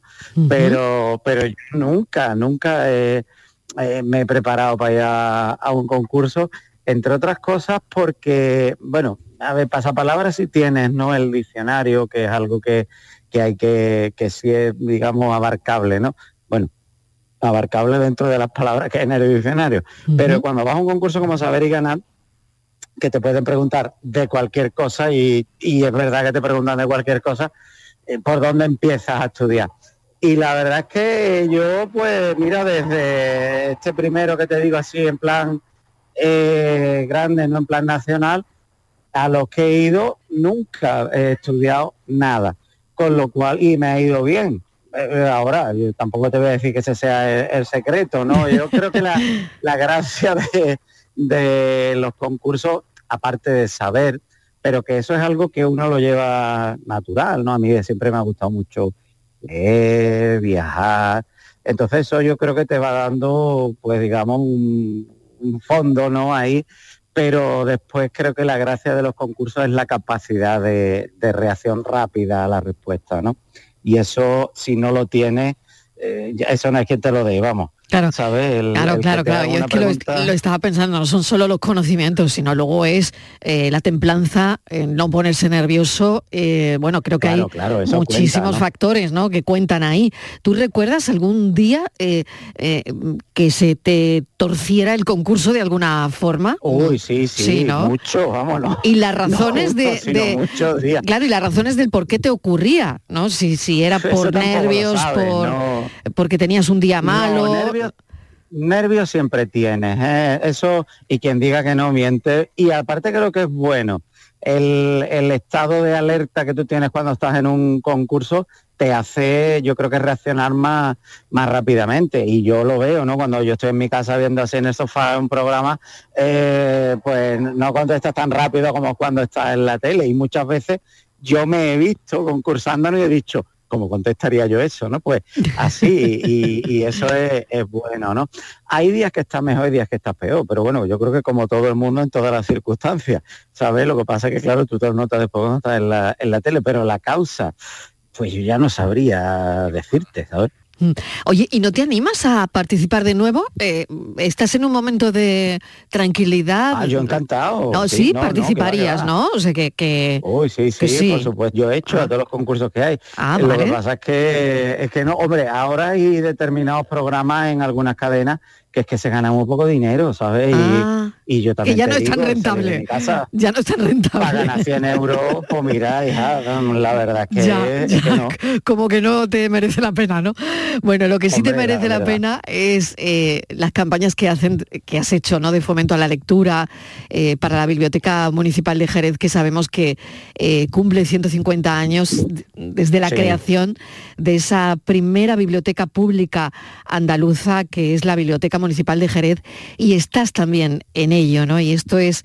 Pero, pero yo nunca, nunca he- eh, me he preparado para ir a, a un concurso, entre otras cosas porque, bueno, a ver, pasapalabra si tienes, ¿no? El diccionario, que es algo que, que hay que, que sí es, digamos, abarcable, ¿no? Bueno, abarcable dentro de las palabras que hay en el diccionario. Pero cuando vas a un concurso como Saber y Ganar, que te pueden preguntar de cualquier cosa y, y es verdad que te preguntan de cualquier cosa, eh, ¿por dónde empiezas a estudiar? Y la verdad es que yo, pues, mira, desde este primero que te digo así, en plan eh, grande, no en plan nacional, a los que he ido nunca he estudiado nada, con lo cual, y me ha ido bien. Eh, eh, ahora, yo tampoco te voy a decir que ese sea el, el secreto, ¿no? Yo creo que la, la gracia de, de los concursos, aparte de saber, pero que eso es algo que uno lo lleva natural, ¿no? A mí siempre me ha gustado mucho leer, viajar. Entonces eso yo creo que te va dando, pues digamos, un, fondo, ¿no? Ahí, pero después creo que la gracia de los concursos es la capacidad de, reacción rápida a la respuesta, ¿no? Y eso, si no lo tienes, eh, eso no es quien te lo dé, vamos. Claro, ¿sabes? El- claro, el claro, claro. Yo es que lo, pregunta- lo estaba pensando, no son solo los conocimientos, sino luego es eh, la templanza, en no ponerse nervioso. eh, bueno, creo que Claro, hay claro, muchísimos cuenta, ¿no? factores ¿no? que cuentan ahí. ¿Tú recuerdas algún día eh, eh, que se te torciera el concurso de alguna forma? Uy, sí, sí, ¿no? mucho, vámonos. Y las razones No, de, sino de- claro y las razones del por qué te ocurría, ¿no? Si, si era por nervios, sabes, por porque tenías un día malo. Nervios, siempre tienes, ¿eh? eso, y quien diga que no miente. Y aparte creo que es bueno. El, el estado de alerta que tú tienes cuando estás en un concurso te hace, yo creo que reaccionar más, más rápidamente. Y yo lo veo, ¿no? Cuando yo estoy en mi casa viendo así en el sofá un programa, eh, pues no contestas tan rápido como cuando estás en la tele. Y muchas veces yo me he visto concursando y he dicho, ¿cómo contestaría yo eso? ¿no? Pues así, y, eso es, bueno, ¿no? Hay días que estás mejor y días que estás peor, pero bueno, yo creo que como todo el mundo en todas las circunstancias, ¿sabes? Lo que pasa es que, claro, tú te notas después cuando estás en la, en la tele, pero la causa, pues yo ya no sabría decirte, ¿sabes? Mm. Oye, ¿y no te animas a participar de nuevo? Eh, ¿Estás en un momento de tranquilidad? Ah, yo encantado. No, Sí, sí, no, no, participarías, va. ¿no? O sea, que... que... Uy, sí, sí, por supuesto. Yo he hecho a todos los concursos que hay. Ah, Lo vale. que pasa es que es que no, hombre, ahora hay determinados programas en algunas cadenas que es que se ganan un poco dinero, ¿sabes? Y, Ah, y yo también que ya te no es tan rentable. Ya no es tan rentable. para ganar 100 euros, pues mira, hija, la verdad es que, Ya, es que ya, no. como que no te merece la pena, ¿no? Bueno, lo que sí te merece la pena es eh, las campañas que hacen, que has hecho, ¿no? De fomento a la lectura eh, para la Biblioteca Municipal de Jerez, que sabemos que eh, cumple 150 años desde la Sí. creación de esa primera biblioteca pública andaluza, que es la Biblioteca Municipal de Jerez, y estás también en ello, ¿no? Y esto es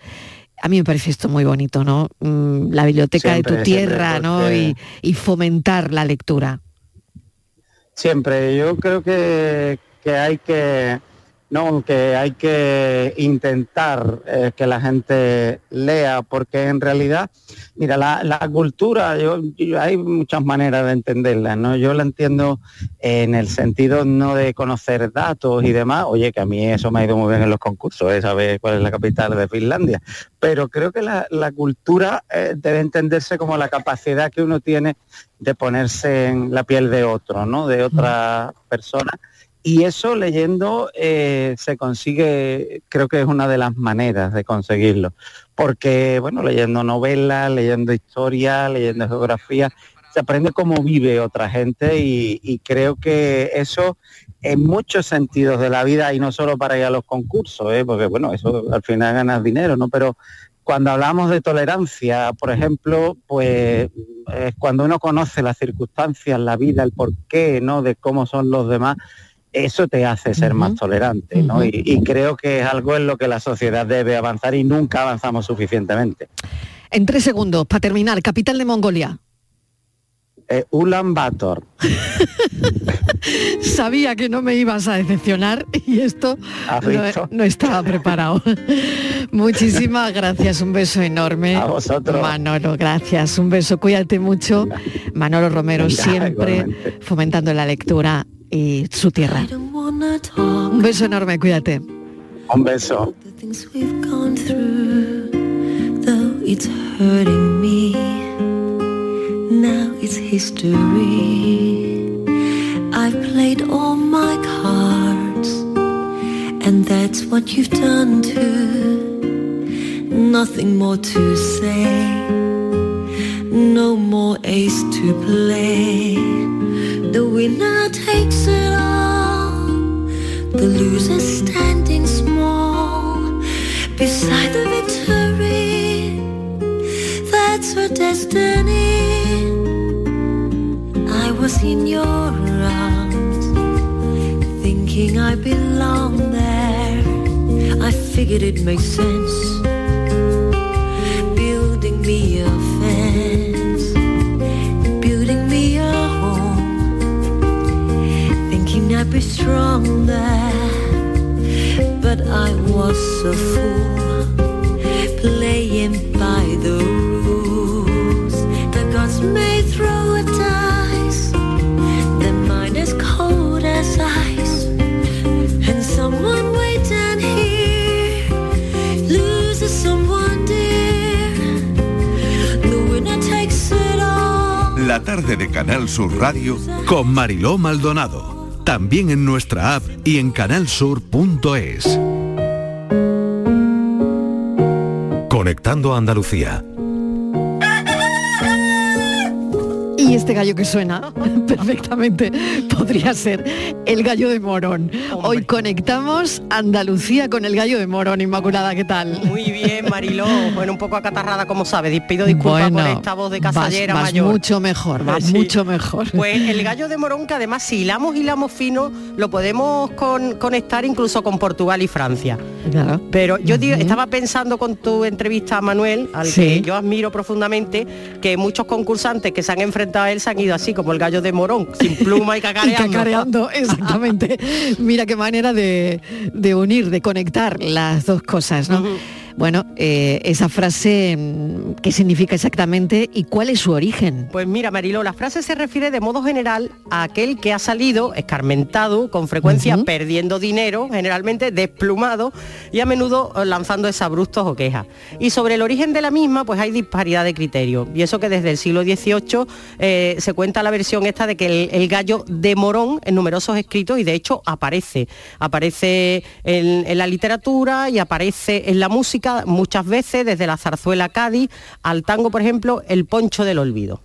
a mí me parece esto muy bonito, ¿no? Mm, La biblioteca Siempre, de tu siempre, tierra, ¿no? Y, y fomentar la lectura. Siempre, yo creo que, que hay que no, que hay que intentar eh, que la gente lea, porque en realidad, mira, la, la cultura, hay muchas maneras de entenderla, ¿no? Yo la entiendo en el sentido no de conocer datos y demás, oye, que a mí eso me ha ido muy bien en los concursos, ¿eh? saber cuál es la capital de Finlandia, pero creo que la, la cultura eh, debe entenderse como la capacidad que uno tiene de ponerse en la piel de otro, ¿no? De otra persona. Y eso leyendo eh, se consigue, creo que es una de las maneras de conseguirlo. Porque, bueno, leyendo novelas, leyendo historia, leyendo geografía, se aprende cómo vive otra gente y, creo que eso en muchos sentidos de la vida y no solo para ir a los concursos, ¿eh? porque bueno, eso al final ganas dinero, ¿no? Pero cuando hablamos de tolerancia, por ejemplo, pues es cuando uno conoce las circunstancias, la vida, el porqué, ¿no? De cómo son los demás, eso te hace ser más tolerante, ¿no? y, y creo que es algo en lo que la sociedad debe avanzar y nunca avanzamos suficientemente. En tres segundos, para terminar, capital de Mongolia. Eh, Ulan Bator. Sabía que no me ibas a decepcionar y esto ¿Has no, estaba preparado. Muchísimas gracias, un beso enorme. A vosotros. Manolo, gracias, un beso, cuídate mucho. Manolo Romero siempre igualmente. fomentando la lectura y su tierra. Un beso enorme, cuídate. Un beso. things we've gone through, though it's hurting me. Now it's history. I've played all my cards, and that's what you've done too. Nothing more to say, no more ace to play. The winner takes it all. The loser standing small beside the victory. That's her destiny. I was in your arms, thinking I belong there. I figured it makes sense strong but I was a fool. Playing by the rules. The gods may throw a dice. Their mind as cold as ice. And someone down here loses someone dear. The winner takes it all. La tarde de Canal Sur Radio con Mariló Maldonado. También en nuestra app y en canalsur.es. Conectando a Andalucía. Y este gallo que suena perfectamente podría ser el gallo de Morón. Hoy conectamos Andalucía con el gallo de Morón. Inmaculada, ¿qué tal? Muy bien, Mariló. Bueno, un poco acatarrada, como sabe. Pido disculpas por esta voz de casallera vas, vas mayor. mucho mejor, Sí. mucho mejor. Pues el gallo de Morón, que además si hilamos, hilamos fino, lo podemos con- conectar incluso con Portugal y Francia. Claro. Pero yo digo, estaba pensando con tu entrevista a Manuel, al Sí. que yo admiro profundamente, que muchos concursantes que se han enfrentado a él se han ido así, como el gallo de Morón, sin pluma y Y cacareando. cacareando, exactamente. Mira qué manera de, de unir, de conectar las dos cosas, ¿no? Bueno, eh, esa frase, mm, ¿qué significa exactamente y cuál es su origen? Pues mira, Mariló, la frase se refiere de modo general a aquel que ha salido escarmentado, con frecuencia perdiendo dinero, generalmente desplumado y a menudo eh, lanzando exabruptos o quejas. Y sobre el origen de la misma, pues hay disparidad de criterios. Y eso que desde el siglo XVIII eh, se cuenta la versión esta de que el, el gallo de Morón en numerosos escritos y de hecho aparece. Aparece en, en la literatura y aparece en la música muchas veces, desde la zarzuela Cádiz al tango, por ejemplo, el poncho del olvido.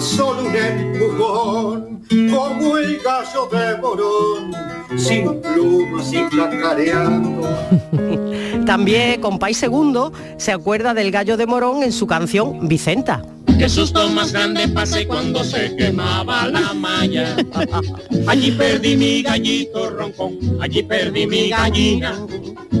Tan solo un empujón, como el gallo de Morón, sin plumas y cacareando. También Compay Segundo se acuerda del gallo de Morón en su canción Vicenta. Qué susto más grande pasé cuando se quemaba la malla. Allí perdí mi gallito roncón, allí perdí mi gallina,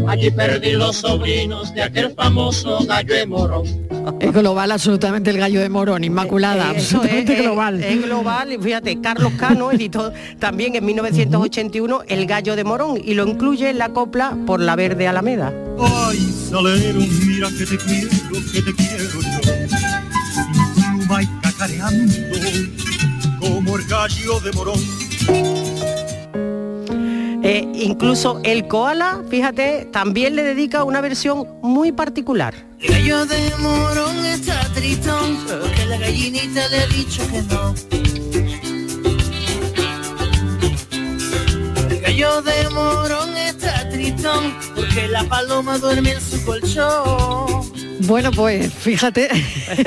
allí perdí los sobrinos de aquel famoso gallo de morón. Es global absolutamente el gallo de Morón, Inmaculada, Eh, eso absolutamente es, global. Es, global, y fíjate, Carlos Cano editó también en 1981 El gallo de Morón y lo incluye en la copla por la verde Alameda. Ay, salero, mira que te quiero, que te quiero yo. Sin pluma y cacareando, como el gallo de Morón. Eh, incluso el koala, fíjate, también le dedica una versión muy particular. El gallo de morón está tritón, que la gallinita le ha dicho que no. El gallo de morón está tritón, porque la paloma duerme en su colchón. Bueno, pues fíjate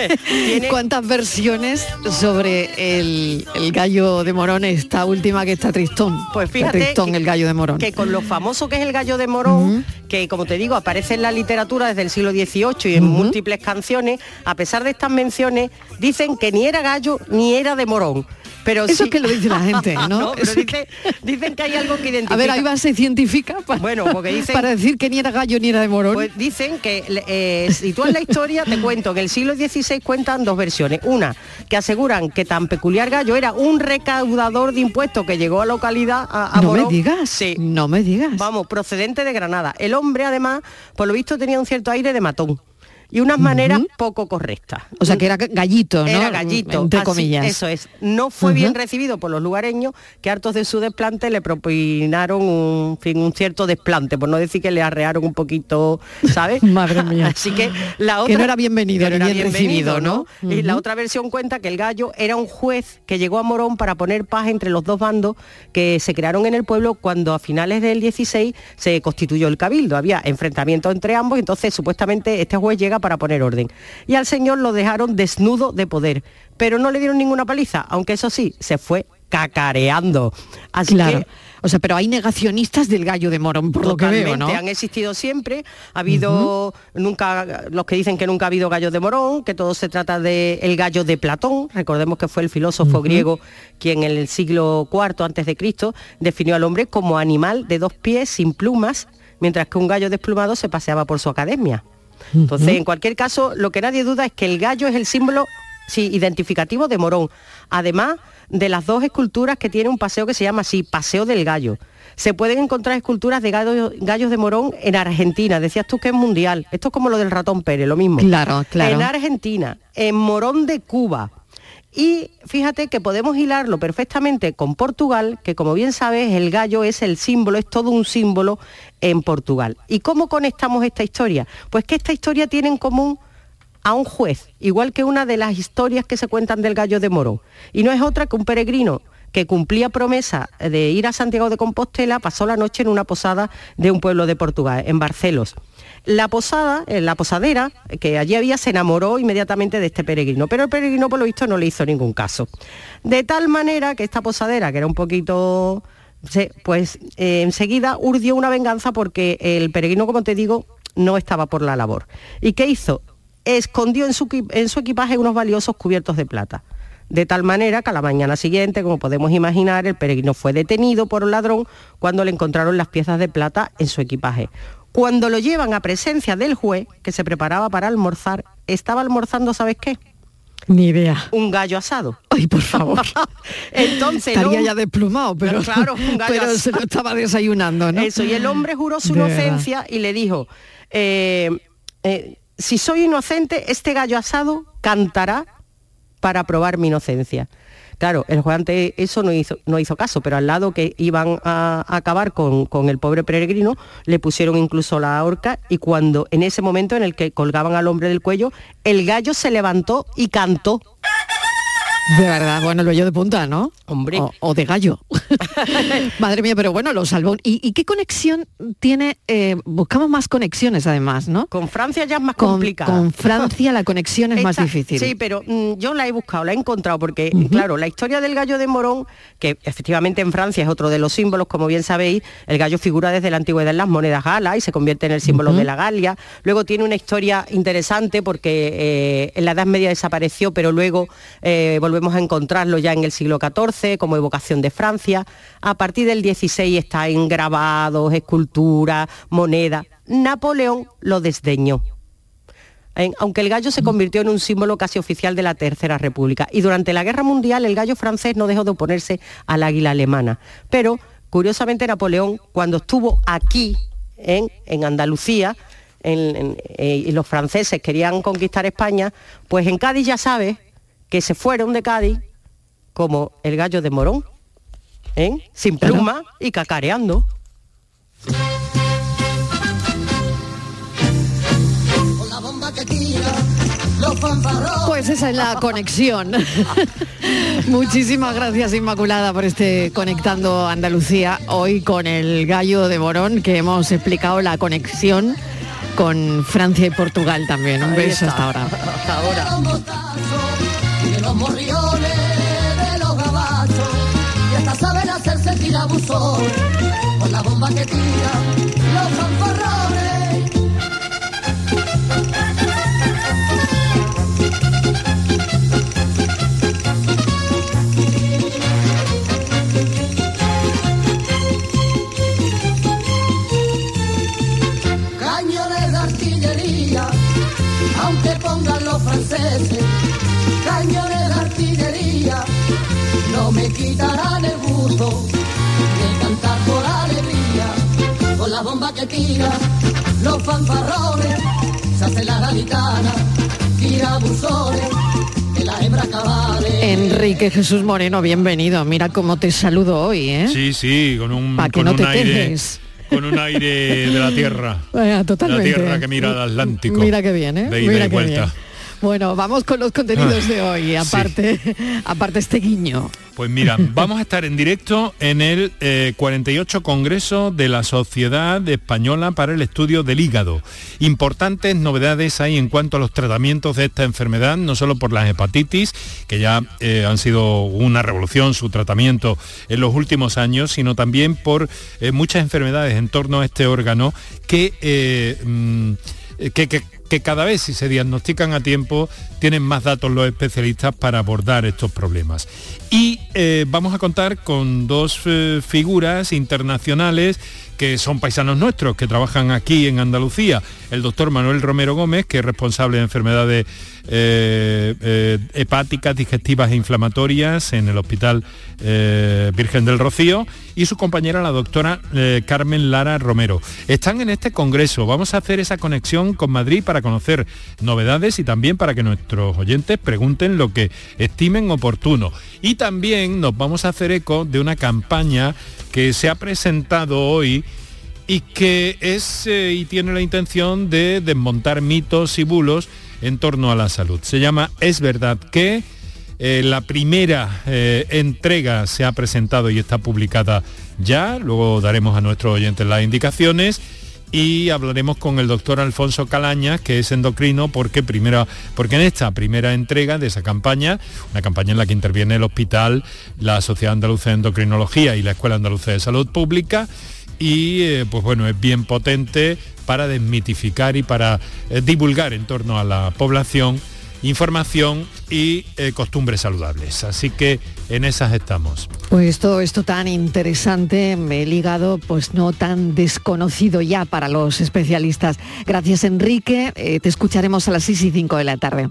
cuántas versiones sobre el, el gallo de Morón, esta última que está tristón. Pues Está fíjate tristón que, el gallo de Morón. que con lo famoso que es el gallo de Morón, que como te digo, aparece en la literatura desde el siglo XVIII y en múltiples canciones, a pesar de estas menciones, dicen que ni era gallo ni era de Morón. Pero Eso sí- es que lo dice la gente, ¿no? pero Eso dice- dicen que hay algo que identifica. A ver, hay base científica para, Bueno, porque dicen- para decir que ni era gallo ni era de Morón. Pues dicen que eh, si tú en la historia te cuento que en el siglo XVI cuentan dos versiones. Una, que aseguran que tan peculiar gallo era un recaudador de impuestos que llegó a localidad a, a no me digas, Sí. no me digas. Vamos, procedente de Granada. El hombre, además, por lo visto tenía un cierto aire de matón y unas maneras poco correctas. O sea, que era gallito, ¿no? Era gallito, Entre así- comillas. Eso es. No fue bien recibido por los lugareños que hartos de su desplante le propinaron un, fin, un cierto desplante, por no decir que le arrearon un poquito, ¿sabes? Madre mía. Así que la otra Que no era bienvenido que ni bien recibido, ¿no? Y la otra versión cuenta que el gallo era un juez que llegó a Morón para poner paz entre los dos bandos que se crearon en el pueblo cuando a finales del 16 se constituyó el cabildo. Había enfrentamientos entre ambos, entonces supuestamente este juez llega para poner orden. Y al señor lo dejaron desnudo de poder, pero no le dieron ninguna paliza, aunque eso sí, se fue cacareando. Así Claro. que O sea, pero hay negacionistas del gallo de morón, por lo que veo, ¿no? Han existido siempre. Ha habido nunca los que dicen que nunca ha habido gallos de morón, que todo se trata de el gallo de Platón. Recordemos que fue el filósofo griego quien en el siglo IV antes de Cristo definió al hombre como animal de dos pies sin plumas, mientras que un gallo desplumado se paseaba por su academia. Entonces, en cualquier caso, lo que nadie duda es que el gallo es el símbolo sí, identificativo de Morón. Además de las dos esculturas que tiene un paseo que se llama así, Paseo del Gallo. Se pueden encontrar esculturas de gallo- gallos de Morón en Argentina. Decías tú que es mundial. Esto es como lo del ratón Pérez, lo mismo. Claro, claro. En Argentina, en Morón de Cuba. Y fíjate que podemos hilarlo perfectamente con Portugal, que como bien sabes, el gallo es el símbolo, es todo un símbolo en Portugal. ¿Y cómo conectamos esta historia? Pues que esta historia tiene en común a un juez, igual que una de las historias que se cuentan del gallo de Morón. Y no es otra que un peregrino que cumplía promesa de ir a Santiago de Compostela, pasó la noche en una posada de un pueblo de Portugal, en Barcelos. La posada, eh, la posadera que allí había, se enamoró inmediatamente de este peregrino, pero el peregrino por lo visto no le hizo ningún caso. De tal manera que esta posadera, que era un poquito pues eh, enseguida urdió una venganza porque el peregrino, como te digo, no estaba por la labor. ¿Y qué hizo? Escondió en su, en su equipaje unos valiosos cubiertos de plata. De tal manera que a la mañana siguiente, como podemos imaginar, el peregrino fue detenido por un ladrón cuando le encontraron las piezas de plata en su equipaje. Cuando lo llevan a presencia del juez, que se preparaba para almorzar, estaba almorzando, ¿sabes qué? Ni idea. Un gallo asado. Ay, por favor. Entonces, Estaría no- ya desplumado, pero, claro, un gallo pero se lo asado. estaba desayunando, ¿no? Eso, y el hombre juró su De verdad. inocencia y le dijo, eh, eh, si soy inocente, este gallo asado cantará para probar mi inocencia. Claro, el juez eso no hizo, no hizo caso, pero al lado que iban a, a acabar con, con el pobre peregrino, le pusieron incluso la horca y cuando en ese momento en el que colgaban al hombre del cuello, el gallo se levantó y cantó. De verdad, bueno, el vello de punta, ¿no? Hombre. O, o de gallo. Madre mía, pero bueno, lo salvó. ¿Y, y qué conexión tiene? eh, buscamos más conexiones además, ¿no? Con Francia ya es más complicado. con Francia la conexión es más difícil. Sí, pero mm, yo la he buscado, la he encontrado, porque, claro, la historia del gallo de Morón, que efectivamente en Francia es otro de los símbolos, como bien sabéis, el gallo figura desde la antigüedad en las monedas galas y se convierte en el símbolo de la Galia. Luego tiene una historia interesante porque eh, en la Edad Media desapareció, pero luego eh, volvemos a encontrarlo ya en el siglo XIV como evocación de Francia. A partir del XVI está en grabados, esculturas, moneda. Napoleón lo desdeñó. Aunque el gallo se convirtió en un símbolo casi oficial de la Tercera República. Y durante la Guerra Mundial el gallo francés no dejó de oponerse al águila alemana. Pero, curiosamente, Napoleón, cuando estuvo aquí, en, en Andalucía, en- en- eh, y los franceses querían conquistar España, pues en Cádiz ya sabes que se fueron de Cádiz como el gallo de Morón, ¿eh? sin pluma y cacareando. Pues esa es la conexión. Muchísimas gracias Inmaculada por este Conectando Andalucía hoy con el gallo de Morón que hemos explicado la conexión con Francia y Portugal también. Un beso está. hasta ahora. Hasta ahora. Morriones, de los gabachos, y hasta saben hacerse tirabuzón, con la bomba que tira los fanfarrones. Cañones de artillería, aunque pongan los franceses, cañones de no me quitarán el gusto de cantar por alegría, con la bomba que tira los fanfarrones, se hace la gaditana, tira buzones, de la hembra cabales. Enrique Jesús Moreno, bienvenido. Mira cómo te saludo hoy, ¿eh? Sí, sí, con un, que con no un te aire, quejes. con un aire de la tierra. Totalmente. La tierra que mira al Atlántico. Mira qué bien, ¿eh? De ida Mira y qué vuelta. bien. Bueno, vamos con los contenidos de hoy, aparte, aparte este guiño. Pues mira, vamos a estar en directo en el 48 eh, Congreso de la Sociedad Española para el Estudio del Hígado. Importantes novedades hay en cuanto a los tratamientos de esta enfermedad, no solo por las hepatitis, que ya eh, han sido una revolución su tratamiento en los últimos años, sino también por eh, muchas enfermedades en torno a este órgano que, mm, que, que que cada vez si se diagnostican a tiempo tienen más datos los especialistas para abordar estos problemas. Y eh, vamos a contar con dos eh, figuras internacionales que son paisanos nuestros, que trabajan aquí en Andalucía. El doctor Manuel Romero Gómez, que es responsable de enfermedades eh, eh, hepáticas, digestivas e inflamatorias en el Hospital eh, Virgen del Rocío, y su compañera, la doctora Carmen Lara Romero. Están en este congreso. Vamos a hacer esa conexión con Madrid para conocer novedades y también para que nuestros oyentes pregunten lo que estimen oportuno. Y también nos vamos a hacer eco de una campaña que se ha presentado hoy y que es eh, y tiene la intención de desmontar mitos y bulos en torno a la salud. Se llama Es verdad que eh, la primera eh, entrega se ha presentado y está publicada ya, luego daremos a nuestros oyentes las indicaciones y hablaremos con el doctor Alfonso Calaña, que es endocrino, porque, primero porque en esta primera entrega de esa campaña, una campaña en la que interviene el hospital, la Sociedad Andaluza de Endocrinología y la Escuela Andaluza de Salud Pública, y eh, pues bueno, es bien potente para desmitificar y para eh, divulgar en torno a la población información y eh, costumbres saludables. Así que en esas estamos. Pues todo esto tan interesante, me he ligado, pues no tan desconocido ya para los especialistas. Gracias Enrique, eh, te escucharemos a las 6 y 5 de la tarde.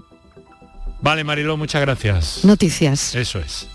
Vale, Mariló, muchas gracias. Noticias. Eso es.